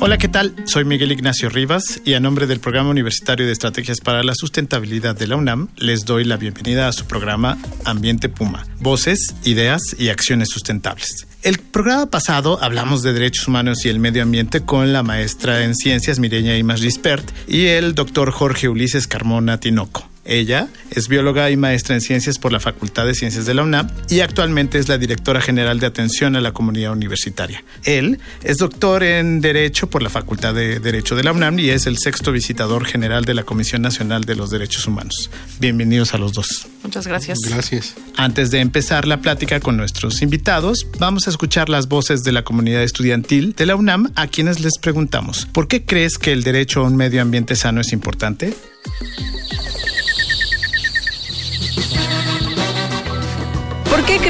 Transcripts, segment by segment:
Hola, ¿qué tal? Soy Miguel Ignacio Rivas y a nombre del Programa Universitario de Estrategias para la Sustentabilidad de la UNAM les doy la bienvenida a su programa Ambiente Puma, Voces, Ideas y Acciones Sustentables. El programa pasado hablamos de derechos humanos y el medio ambiente con la maestra en ciencias Mireña Imas Rispert y el doctor Jorge Ulises Carmona Tinoco. Ella es bióloga y maestra en ciencias por la Facultad de Ciencias de la UNAM y actualmente es la directora general de atención a la comunidad universitaria. Él es doctor en Derecho por la Facultad de Derecho de la UNAM y es el sexto visitador general de la Comisión Nacional de los Derechos Humanos. Bienvenidos a los dos. Muchas gracias. Gracias. Antes de empezar la plática con nuestros invitados, vamos a escuchar las voces de la comunidad estudiantil de la UNAM a quienes les preguntamos, ¿por qué crees que el derecho a un medio ambiente sano es importante?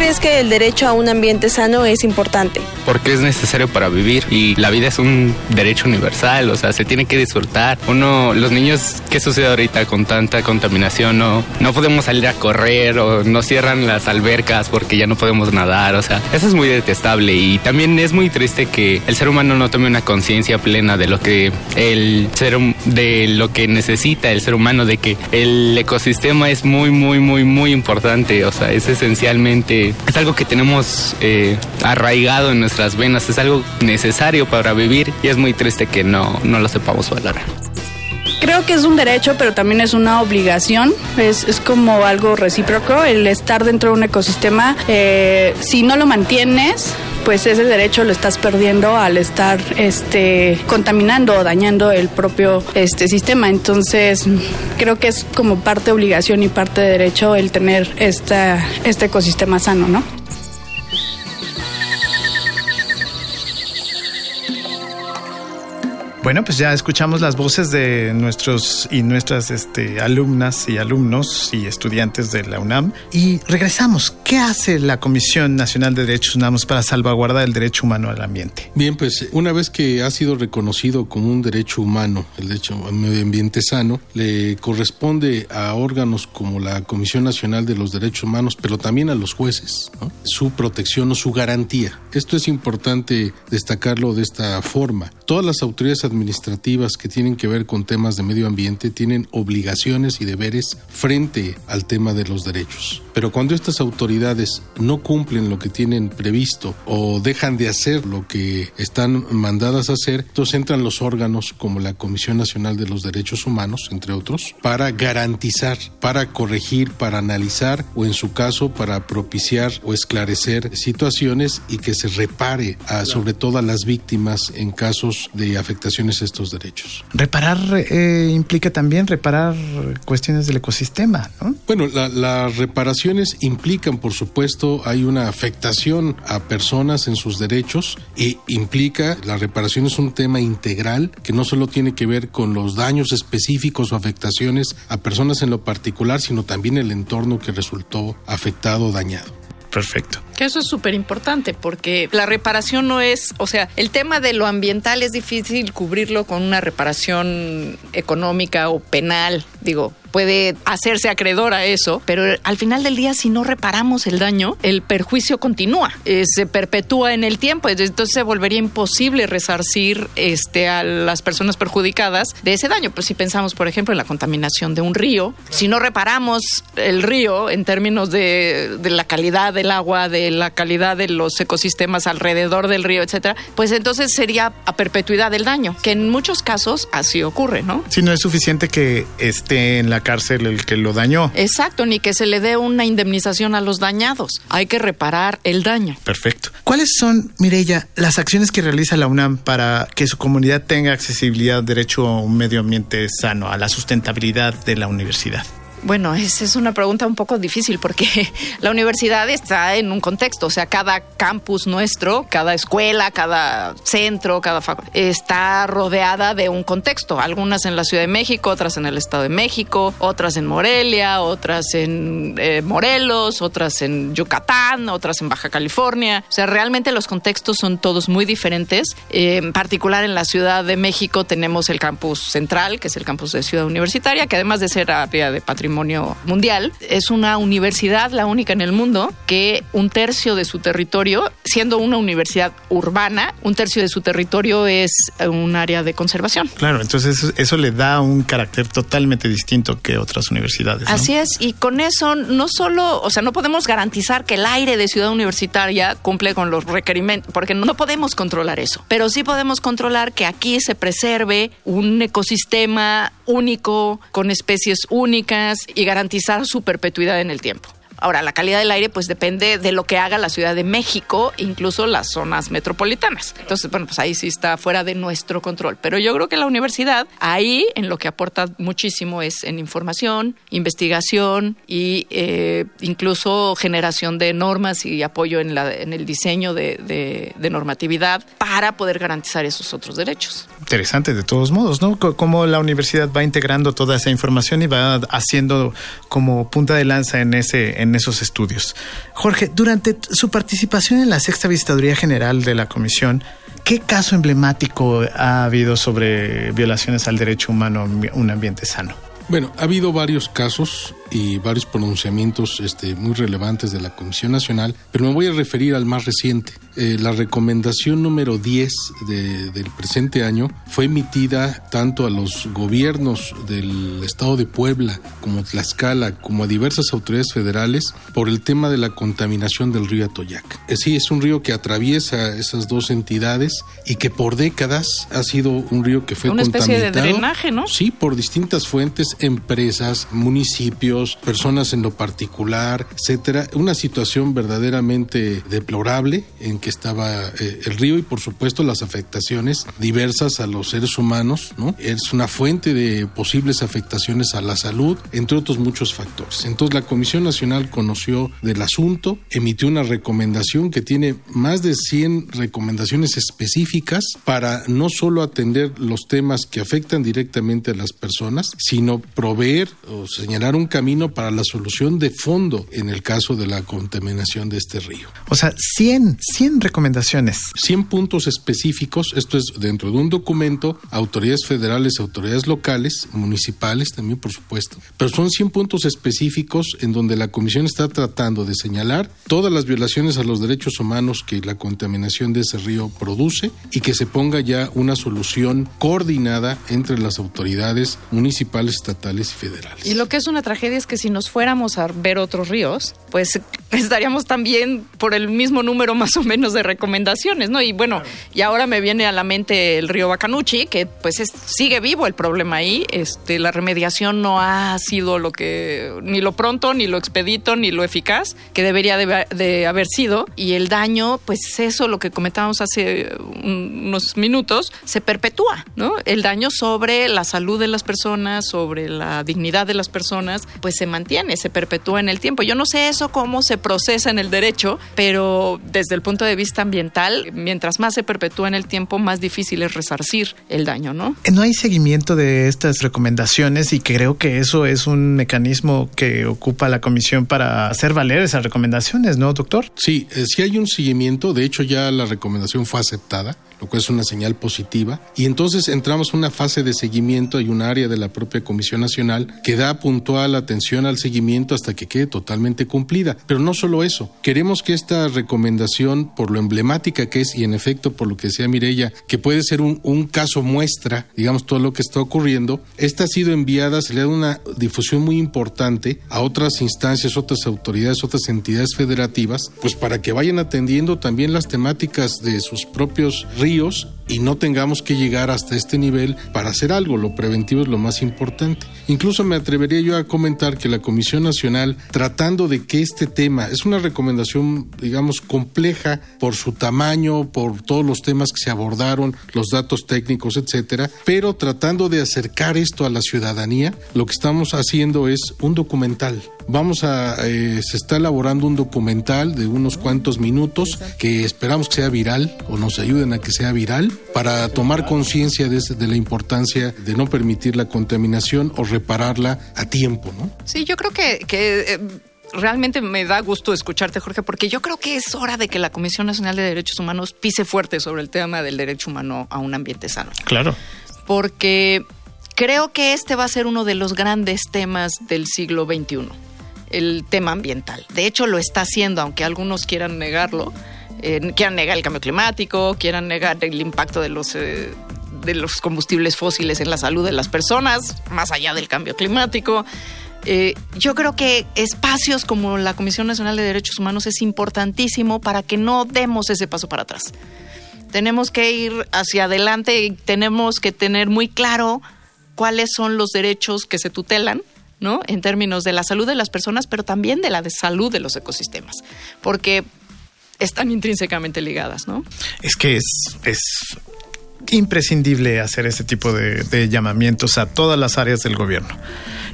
Crees que el derecho a un ambiente sano es importante? Porque es necesario para vivir y la vida es un derecho universal, o sea, se tiene que disfrutar. Uno, los niños, ¿qué sucede ahorita con tanta contaminación? No, no podemos salir a correr o no cierran las albercas porque ya no podemos nadar, o sea, eso es muy detestable y también es muy triste que el ser humano no tome una conciencia plena de lo que el ser de lo que necesita el ser humano, de que el ecosistema es muy, muy, muy, muy importante, o sea, es esencialmente es algo que tenemos eh, arraigado en nuestras venas, es algo necesario para vivir y es muy triste que no, no lo sepamos valorar. Creo que es un derecho, pero también es una obligación. Es, es como algo recíproco el estar dentro de un ecosistema. Eh, si no lo mantienes, pues ese derecho lo estás perdiendo al estar este, contaminando o dañando el propio este, sistema. Entonces, creo que es como parte obligación y parte de derecho el tener esta, este ecosistema sano, ¿no? Bueno, pues ya escuchamos las voces de nuestros y nuestras este, alumnas y alumnos y estudiantes de la UNAM y regresamos. ¿Qué hace la Comisión Nacional de Derechos Humanos para salvaguardar el derecho humano al ambiente? Bien, pues una vez que ha sido reconocido como un derecho humano, el derecho al medio ambiente sano, le corresponde a órganos como la Comisión Nacional de los Derechos Humanos, pero también a los jueces, su protección o su garantía. Esto es importante destacarlo de esta forma. Todas las autoridades administrativas que tienen que ver con temas de medio ambiente tienen obligaciones y deberes frente al tema de los derechos. Pero cuando estas autoridades no cumplen lo que tienen previsto o dejan de hacer lo que están mandadas a hacer, entonces entran los órganos como la Comisión Nacional de los Derechos Humanos, entre otros, para garantizar, para corregir, para analizar o en su caso para propiciar o esclarecer situaciones y que se repare a, sobre todo a las víctimas en casos de afectaciones estos derechos. Reparar eh, implica también reparar cuestiones del ecosistema, ¿no? Bueno, la, las reparaciones implican, por supuesto, hay una afectación a personas en sus derechos y implica, la reparación es un tema integral que no solo tiene que ver con los daños específicos o afectaciones a personas en lo particular, sino también el entorno que resultó afectado o dañado. Perfecto. Que eso es súper importante porque la reparación no es, o sea, el tema de lo ambiental es difícil cubrirlo con una reparación económica o penal, digo, puede hacerse acreedor a eso, pero al final del día si no reparamos el daño, el perjuicio continúa, eh, se perpetúa en el tiempo, entonces se volvería imposible resarcir este, a las personas perjudicadas de ese daño. Pues si pensamos, por ejemplo, en la contaminación de un río, si no reparamos el río en términos de, la calidad del agua, de la calidad de los ecosistemas alrededor del río, etcétera, pues entonces sería a perpetuidad del daño, que en muchos casos así ocurre, ¿no? Si no es suficiente que esté en la cárcel el que lo dañó. Exacto, ni que se le dé una indemnización a los dañados. Hay que reparar el daño. Perfecto. ¿Cuáles son, Mireya, las acciones que realiza la UNAM para que su comunidad tenga accesibilidad, derecho a un medio ambiente sano, a la sustentabilidad de la universidad? Bueno, esa es una pregunta un poco difícil porque la universidad está en un contexto, o sea, cada campus nuestro, cada escuela, cada centro, cada está rodeada de un contexto. Algunas en la Ciudad de México, otras en el Estado de México, otras en Morelia, otras en eh, Morelos, otras en Yucatán, otras en Baja California. O sea, realmente los contextos son todos muy diferentes. Eh, en particular en la Ciudad de México tenemos el campus central, que es el campus de Ciudad Universitaria, que además de ser área de patrimonio mundial. Es una universidad, la única en el mundo, que un tercio de su territorio, siendo una universidad urbana, un tercio de su territorio es un área de conservación. Claro, entonces eso, le da un carácter totalmente distinto que otras universidades. Así es, y con eso no solo, o sea, no podemos garantizar que el aire de ciudad universitaria cumple con los requerimientos, porque no podemos controlar eso, pero sí podemos controlar que aquí se preserve un ecosistema único, con especies únicas y garantizar su perpetuidad en el tiempo. Ahora, la calidad del aire pues depende de lo que haga la Ciudad de México, incluso las zonas metropolitanas. Entonces, bueno, pues ahí sí está fuera de nuestro control. Pero yo creo que la universidad ahí en lo que aporta muchísimo es en información, investigación y eh, incluso generación de normas y apoyo en, la, en el diseño de, de normatividad para poder garantizar esos otros derechos. Interesante de todos modos, ¿no? Cómo la universidad va integrando toda esa información y va haciendo como punta de lanza en ese esos estudios. Jorge, durante su participación en la sexta visitaduría general de la comisión, ¿qué caso emblemático ha habido sobre violaciones al derecho humano a un ambiente sano? Bueno, ha habido varios casos y varios pronunciamientos este, muy relevantes de la Comisión Nacional, pero me voy a referir al más reciente. Eh, la recomendación número 10 del presente año fue emitida tanto a los gobiernos del Estado de Puebla como Tlaxcala, como a diversas autoridades federales por el tema de la contaminación del río Atoyac. Eh, sí, es un río que atraviesa esas dos entidades y que por décadas ha sido un río que fue Una especie de drenaje, ¿no? Sí, por distintas fuentes, empresas, municipios, personas en lo particular, etcétera. Una situación verdaderamente deplorable en que estaba eh, el río y por supuesto las afectaciones diversas a los seres humanos, ¿no? Es una fuente de posibles afectaciones a la salud, entre otros muchos factores. Entonces la Comisión Nacional conoció del asunto, emitió una recomendación que tiene más de 100 recomendaciones específicas para no solo atender los temas que afectan directamente a las personas, sino proveer o señalar un camino para la solución de fondo en el caso de la contaminación de este río. O sea, 100, 100 recomendaciones. 100 puntos específicos, esto es dentro de un documento, autoridades federales, autoridades locales, municipales también, por supuesto, pero son 100 puntos específicos en donde la Comisión está tratando de señalar todas las violaciones a los derechos humanos que la contaminación de ese río produce y que se ponga ya una solución coordinada entre las autoridades municipales, estatales y federales. Y lo que es una tragedia es que si nos fuéramos a ver otros ríos, pues estaríamos también por el mismo número más o menos de recomendaciones, ¿no? Y bueno, y ahora me viene a la mente el río Bacanuchi, que pues sigue vivo el problema ahí. Este, la remediación no ha sido lo que, ni lo pronto, ni lo expedito, ni lo eficaz que debería de, haber sido. Y el daño, pues eso, lo que comentábamos hace unos minutos, se perpetúa, ¿no? El daño sobre la salud de las personas, sobre la dignidad de las personas, pues se mantiene, se perpetúa en el tiempo. Yo no sé eso cómo se procesa en el derecho, pero desde el punto de vista ambiental, mientras más se perpetúa en el tiempo, más difícil es resarcir el daño, ¿no? No hay seguimiento de estas recomendaciones y creo que eso es un mecanismo que ocupa la comisión para hacer valer esas recomendaciones, ¿no, doctor? Sí, eh, sí hay un seguimiento, de hecho ya la recomendación fue aceptada lo cual es una señal positiva. Y entonces entramos en una fase de seguimiento, hay un área de la propia Comisión Nacional que da puntual atención al seguimiento hasta que quede totalmente cumplida. Pero no solo eso, queremos que esta recomendación, por lo emblemática que es y en efecto por lo que decía Mirella, que puede ser un, un caso muestra, digamos, todo lo que está ocurriendo, esta ha sido enviada, se le da una difusión muy importante a otras instancias, otras autoridades, otras entidades federativas, pues para que vayan atendiendo también las temáticas de sus propios ríos fríos y no tengamos que llegar hasta este nivel para hacer algo. Lo preventivo es lo más importante. Incluso me atrevería yo a comentar que la Comisión Nacional, tratando de que este tema, es una recomendación, digamos, compleja por su tamaño, por todos los temas que se abordaron, los datos técnicos, etcétera, pero tratando de acercar esto a la ciudadanía, lo que estamos haciendo es un documental. Vamos a, eh, se está elaborando un documental de unos cuantos minutos que esperamos que sea viral o nos ayuden a que sea viral para tomar conciencia de, de, la importancia de no permitir la contaminación o repararla a tiempo, ¿no? Sí, yo creo que, que eh, realmente me da gusto escucharte, Jorge, porque yo creo que es hora de que la Comisión Nacional de Derechos Humanos pise fuerte sobre el tema del derecho humano a un ambiente sano. Claro. Porque creo que este va a ser uno de los grandes temas del siglo XXI, el tema ambiental. De hecho, lo está haciendo, aunque algunos quieran negarlo. Eh, quieran negar el cambio climático, quieran negar el impacto de los, eh, de los combustibles fósiles en la salud de las personas, más allá del cambio climático. Eh, yo creo que espacios como la Comisión Nacional de Derechos Humanos es importantísimo para que no demos ese paso para atrás. Tenemos que ir hacia adelante y tenemos que tener muy claro cuáles son los derechos que se tutelan, ¿no? En términos de la salud de las personas, pero también de la de salud de los ecosistemas. Porque están intrínsecamente ligadas, ¿no? Es que es, es imprescindible hacer ese tipo de, llamamientos a todas las áreas del gobierno.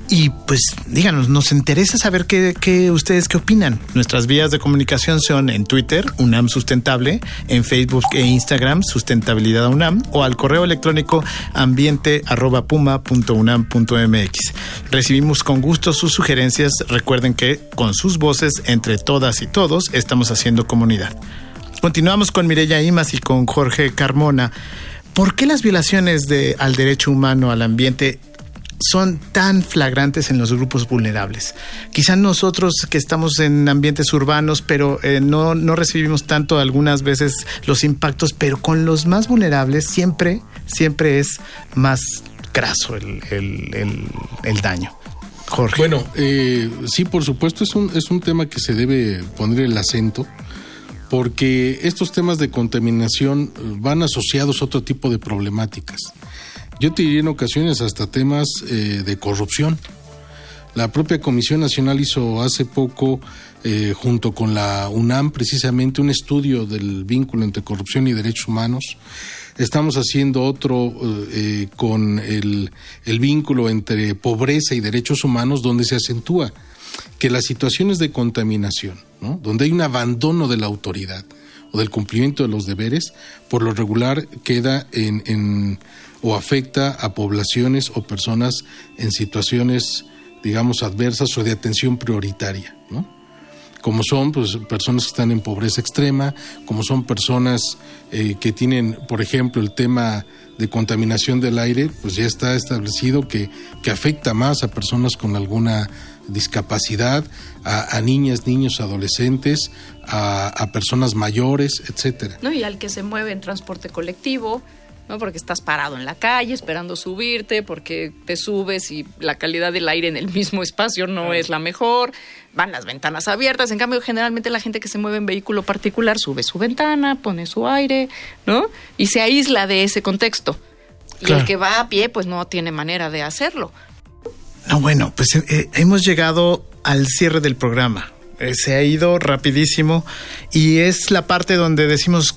Y pues díganos, nos interesa saber qué, qué, ustedes qué opinan. Nuestras vías de comunicación son en Twitter, UNAM Sustentable, en Facebook e Instagram, Sustentabilidad UNAM, o al correo electrónico ambiente.puma.unam.mx. Recibimos con gusto sus sugerencias. Recuerden que con sus voces, entre todas y todos, estamos haciendo comunidad. Continuamos con Mireya Imas y con Jorge Carmona. ¿Por qué las violaciones de, al derecho humano, al ambiente, son tan flagrantes en los grupos vulnerables. Quizá nosotros que estamos en ambientes urbanos, pero eh, no, no recibimos tanto algunas veces los impactos, pero con los más vulnerables siempre, siempre es más graso el, el, el, el daño. Jorge. Bueno, eh, sí, por supuesto, es un, es un tema que se debe poner el acento porque estos temas de contaminación van asociados a otro tipo de problemáticas. Yo te diría en ocasiones hasta temas eh, de corrupción. La propia Comisión Nacional hizo hace poco, eh, junto con la UNAM, precisamente un estudio del vínculo entre corrupción y derechos humanos. Estamos haciendo otro eh, con el vínculo entre pobreza y derechos humanos, donde se acentúa que las situaciones de contaminación, donde hay un abandono de la autoridad o del cumplimiento de los deberes, por lo regular queda en, en o afecta a poblaciones o personas en situaciones, digamos, adversas o de atención prioritaria, ¿no? Como son pues, personas que están en pobreza extrema, como son personas eh, que tienen, por ejemplo, el tema de contaminación del aire, pues ya está establecido que afecta más a personas con alguna discapacidad, a, a niñas, niños, adolescentes, a, a, personas mayores, etcétera. No, y al que se mueve en transporte colectivo, ¿no? Porque estás parado en la calle esperando subirte, porque te subes y la calidad del aire en el mismo espacio no es la mejor, van las ventanas abiertas, en cambio generalmente la gente que se mueve en vehículo particular sube su ventana, pone su aire, ¿no? Y se aísla de ese contexto. Y claro. el que va a pie pues no tiene manera de hacerlo. No, bueno, pues eh, hemos llegado al cierre del programa. Eh, se ha ido rapidísimo y es la parte donde decimos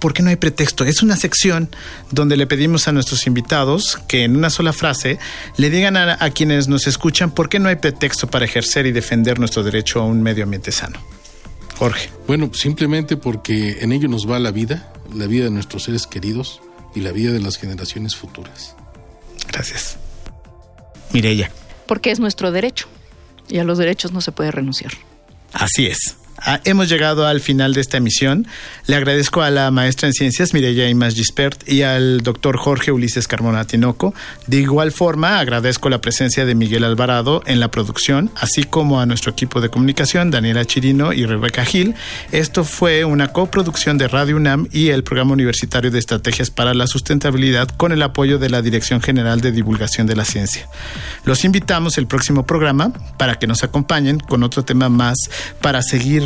¿por qué no hay pretexto? Es una sección donde le pedimos a nuestros invitados que en una sola frase le digan a, a, quienes nos escuchan por qué no hay pretexto para ejercer y defender nuestro derecho a un medio ambiente sano. Jorge. Bueno, simplemente porque en ello nos va la vida, la vida de nuestros seres queridos y la vida de las generaciones futuras. Gracias. Mirella. Porque es nuestro derecho y a los derechos no se puede renunciar. Así es. Ah, hemos llegado al final de esta emisión. Le agradezco a la maestra en ciencias Mireya Imas Gispert y al doctor Jorge Ulises Carmona Tinoco. De igual forma, agradezco la presencia de Miguel Alvarado en la producción, así como a nuestro equipo de comunicación, Daniela Chirino y Rebeca Gil. Esto fue una coproducción de Radio UNAM y el Programa Universitario de Estrategias para la Sustentabilidad con el apoyo de la Dirección General de Divulgación de la Ciencia. Los invitamos el próximo programa para que nos acompañen con otro tema más para seguir